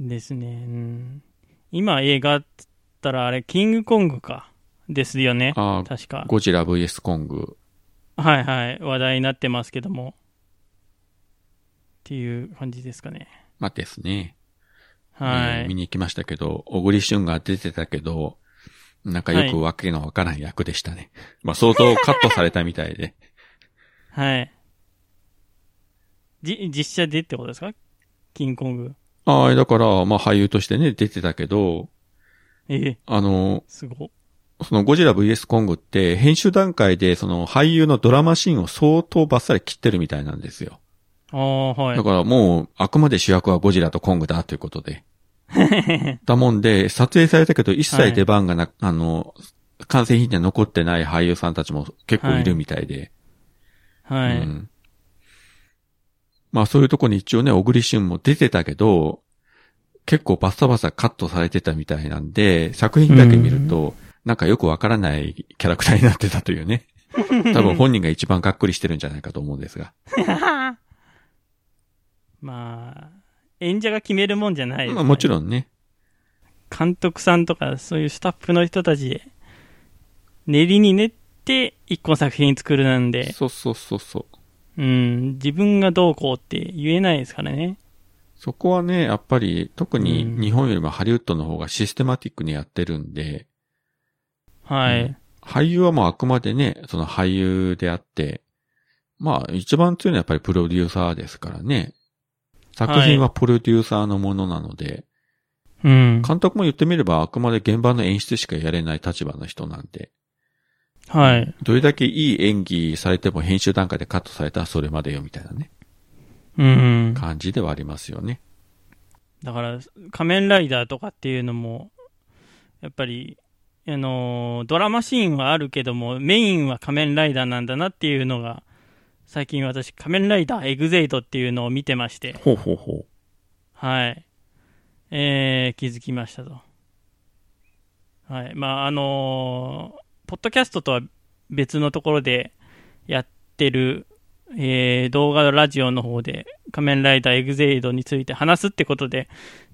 ですね。うん、今映画っつったらあれ、キングコングか。ですよね。ああ、確か。ゴジラ VS コング。はいはい。話題になってますけども。っていう感じですかね。まあですね。はい。えー見に行きましたけど、小栗旬が出てたけど、なんかよくわけのわからん役でしたね。まあ相当カットされたみたいで。はい。じ、実写でってことですか？キングコング。ああ、だから、まあ俳優としてね、出てたけど、ええ、あの、すご。そのゴジラ VS コングって編集段階でその俳優のドラマシーンを相当バッサリ切ってるみたいなんですよ。ああ、はいだ。からもうあくまで主役はゴジラとコングだということで。だもんで、撮影されたけど一切出番がな、あの、完成品には残ってない俳優さんたちも結構いるみたいで。はい。うん。まあそういうとこに一応ね、小栗旬も出てたけど、結構バッサバサカットされてたみたいなんで、作品だけ見ると、なんかよくわからないキャラクターになってたというね。多分本人が一番がっくりしてるんじゃないかと思うんですが。まあ、演者が決めるもんじゃないです、まあもちん。ろんね。監督さんとか、そういうスタッフの人たちで、練りに練って一個の作品作るなんで、そうそうそうそう。うん、自分がどうこうって言えないですからね。そこはね、やっぱり特にうん日本よりもハリウッドの方がシステマティックにやってるんで、はい。うん俳優はもうあくまでね、その俳優であって、まあ一番強いのはやっぱりプロデューサーですからね。作品はプロデューサーのものなので、うん。監督も言ってみればあくまで現場の演出しかやれない立場の人なんで、はい。どれだけいい演技されても編集段階でカットされたらそれまでよみたいなね、うん。感じではありますよね。だから、仮面ライダーとかっていうのも、やっぱり、あのードラマシーンはあるけども、メインは仮面ライダーなんだなっていうのが、最近私、仮面ライダーエグゼイドっていうのを見てまして、ほうほうほはい。えー、気づきましたと。はい。まあ、あのーポッドキャストとは別のところでやってる、えー、動画ラジオの方で仮面ライダーエグゼイドについて話すってことで、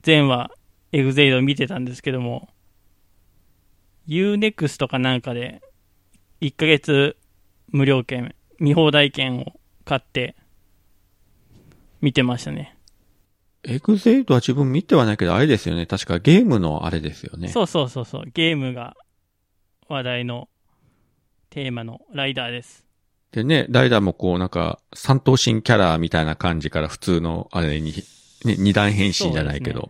前話エグゼイドを見てたんですけども、Unext とかなんかで、1ヶ月無料券、見放題券を買って、見てましたね。う。エグゼイドは自分見てはないけど、あれですよね。確かゲームのあれですよね。そうそうそうそう、ゲームが話題のテーマのライダーです。でね、ライダーもこうなんか、三頭身キャラみたいな感じから普通のあれに、ね、二段変身じゃないけど、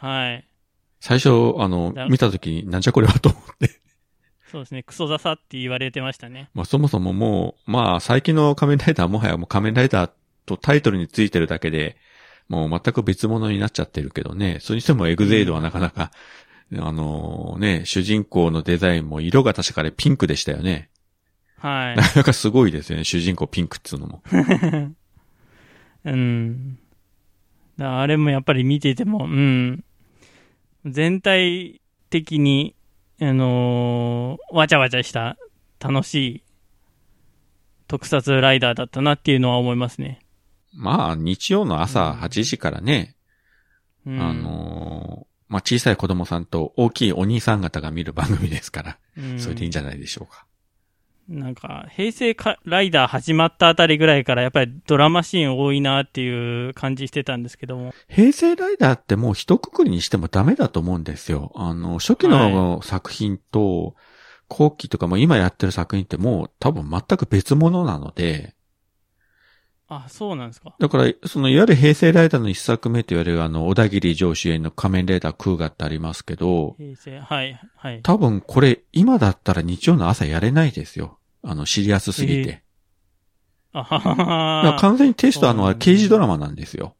そうはい。最初、あのだ、見た時になんじゃこれはと思って。そうですね、クソザサって言われてましたね。まあそもそももう、まあ最近の仮面ライダーはもはやもう仮面ライダーとタイトルについてるだけで、もう全く別物になっちゃってるけどね。それにしてもエグゼイドはなかなか、あのね、主人公のデザインも色が確かあれピンクでしたよね。はいな。かなかすごいですよね、主人公ピンクっつうのも。うん。だあれもやっぱり見てても、うん。全体的に、あのーわちゃわちゃした楽しい特撮ライダーだったなっていうのは思いますね。まあ、日曜の朝8時からね、うん、あのーまあ小さい子供さんと大きいお兄さん方が見る番組ですから、うんそれでいいんじゃないでしょうか。なんか、平成かライダー始まったあたりぐらいから、やっぱりドラマシーン多いなっていう感じしてたんですけども。平成ライダーってもう一括りにしてもダメだと思うんですよ。あの、初期の作品と、後期とかも今やってる作品ってもう多分全く別物なので、あ、そうなんですか。だから、そのいわゆる平成ライダーの一作目と言われるあの、小田切城主演の仮面ライダークーガってありますけど、平成、はい、はい。多分これ今だったら日曜の朝やれないですよ。あの、シリアスすぎて。あはだからはは。完全にテイストはあの、刑事ドラマなんですよ。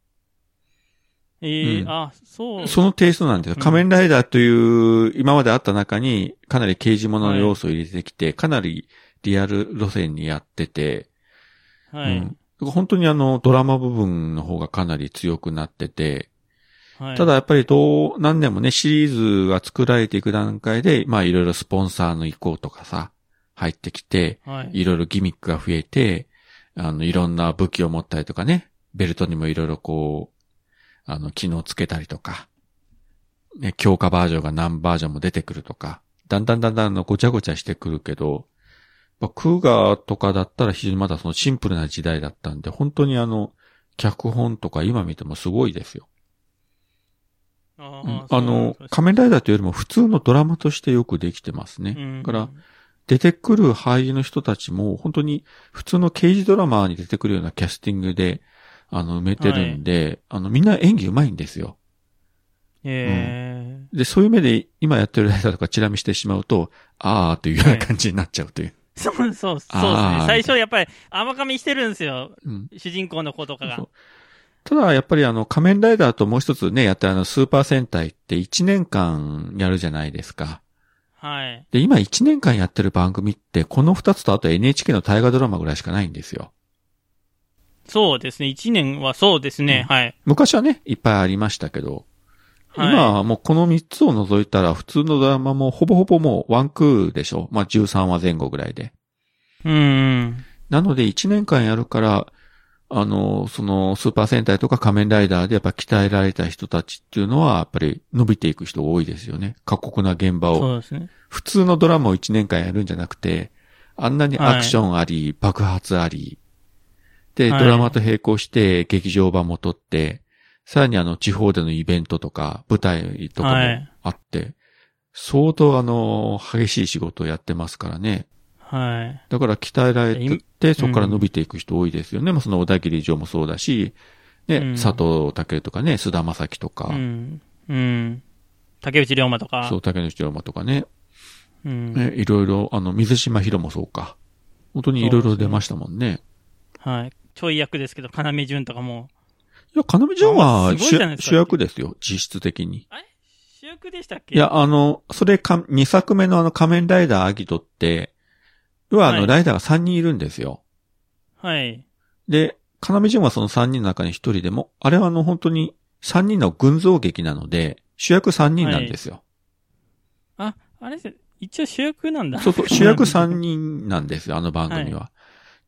えーうんあ、そう。そのテイストなんですよ。うん仮面ライダーという、今まであった中に、かなり刑事物の要素を入れてきて、かなりリアル路線にやってて、はい。うん本当にあの、ドラマ部分の方がかなり強くなってて、はい、ただやっぱりどう、何年もね、シリーズが作られていく段階で、まあいろいろスポンサーの意向とかさ、入ってきて、はい、いろいろギミックが増えて、あの、いろんな武器を持ったりとかね、ベルトにもいろいろこう、あの、機能つけたりとか、ね、強化バージョンが何バージョンも出てくるとか、だんだんだんだんのごちゃごちゃしてくるけど、まあ、クーガーとかだったら非常にまだそのシンプルな時代だったんで、本当にあの、脚本とか今見てもすごいですよ。あうんーあの、仮面ライダーというよりも普通のドラマとしてよくできてますね。うんだから、出てくる俳優の人たちも、本当に普通の刑事ドラマに出てくるようなキャスティングで、あの、埋めてるんで、あの、みんな演技上手いんですよ。えで、そういう目で今やってるライダーとかチラ見してしまうと、あーというような感じになっちゃうという。ー、そう、そう、そうですね。最初やっぱり甘噛みしてるんですよ。うん。主人公の子とかがそう。ただ、やっぱりあの、仮面ライダーともう一つね、やったあの、スーパー戦隊って1年間やるじゃないですか。はい。で、今1年間やってる番組って、この2つとあと NHK の大河ドラマぐらいしかないんですよ。そうですね。一年はそうですね。はい。昔はね、いっぱいありましたけど、はい今はもうこの3つを除いたら、普通のドラマもほぼほぼもうワンクールでしょ？まあ13話前後ぐらいで。うんうん。なので1年間やるから、あの、そのスーパー戦隊とか仮面ライダーでやっぱ鍛えられた人たちっていうのは、やっぱり伸びていく人が多いですよね。過酷な現場を。そうですね。普通のドラマを1年間やるんじゃなくて、あんなにアクションあり、爆発あり、で、はいドラマと並行して劇場版も撮って、さらにあの地方でのイベントとか舞台とかもはいあって、相当あの、激しい仕事をやってますからね。はい。だから鍛えられてそこから伸びていく人多いですよね。まあその小田切城もそうだし、ね、うん佐藤健とかね、菅田将暉とか、うん。うん。竹内涼真とか。そう、竹野内龍馬とかね、うん。ね、いろいろ、あの、水島ヒロもそうか。本当にいろいろ出ましたもんね。はい。ちょい役ですけど、要潤とかも。いや、要潤はあすごい主じゃないですか主役ですよ、実質的に。主役でしたっけいや、あの、それか、2作目のあの仮面ライダーアギトって、はあの、いライダーが3人いるんですよ。はい。で、要潤はその3人の中に1人でも、あれはあの、本当に3人の群像劇なので、主役3人なんですよ。あ、あれです一応主役なんだ。そうそう、主役3人なんですよ、あの番組は。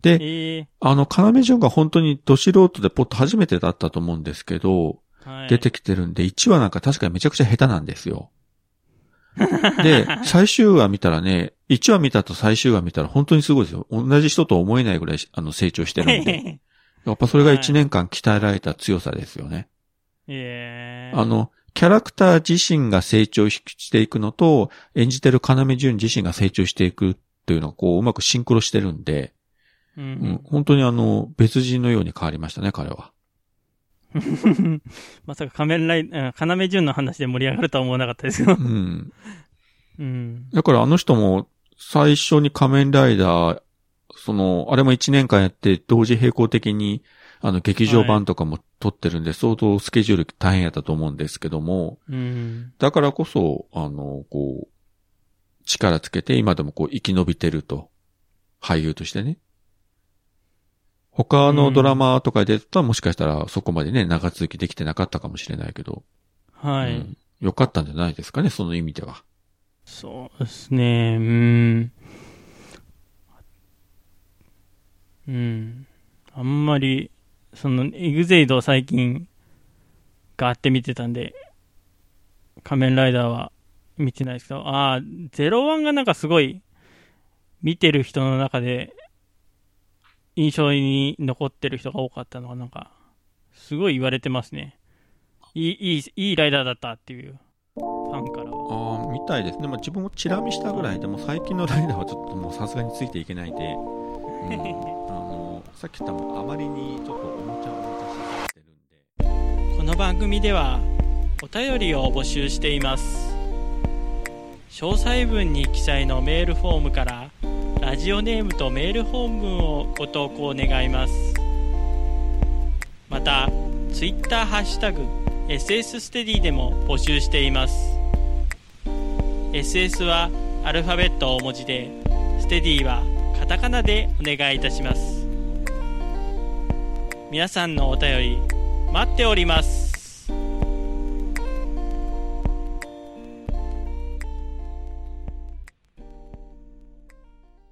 で、ええあの、要潤が本当にど素人でポッと初めてだったと思うんですけど、はい。出てきてるんで、1話なんか確かにめちゃくちゃ下手なんですよ。で、最終話見たらね、1話見たと最終話見たら本当にすごいですよ。同じ人と思えないぐらいあの成長してるんで。やっぱそれが1年間鍛えられた強さですよね。ええあ、の、キャラクター自身が成長していくのと、演じてる要潤自身が成長していくというのをこう、うまくシンクロしてるんで、ううんん。本当にあの、別人のように変わりましたね、彼は。まさか仮面ライ、うん要潤の話で盛り上がるとは思わなかったですよう。ん。うん。だからあの人も最初に仮面ライダー、その、あれも1年間やって同時並行的にあの劇場版とかも撮ってるんで、相当スケジュール大変やったと思うんですけども、うん。だからこそ、あの、こう、力つけて今でもこう生き延びてると。俳優としてね。他のドラマとかで出たらもしかしたらそこまでね、長続きできてなかったかもしれないけど、はい。うんよかったんじゃないですかね、その意味では。そうですね。うん。うん。あんまり、その、エグゼイドを最近、ガーって見てたんで、仮面ライダーは見てないですけど、ああ、ゼロワンがなんかすごい、見てる人の中で、印象に残ってる人が多かったのが、なんか、すごい言われてますね。いい、いい、いいライダーだったっていう、ファンからは。ああ、みたいですね。まあ、自分もチラ見したぐらいでも最近のライダーはちょっともうさすがについていけないんで、うん、あの、さっき言ったもあまりにちょっとおもちゃおもちゃしすぎてるんで。この番組ではお便りを募集しています詳細文に記載のメールフォームからラジオネームとメール本文をご投稿願います。またツイッターハッシュタグ SS ステディでも募集しています。SS はアルファベット大文字でステディはカタカナでお願いいたします。皆さんのお便り待っております。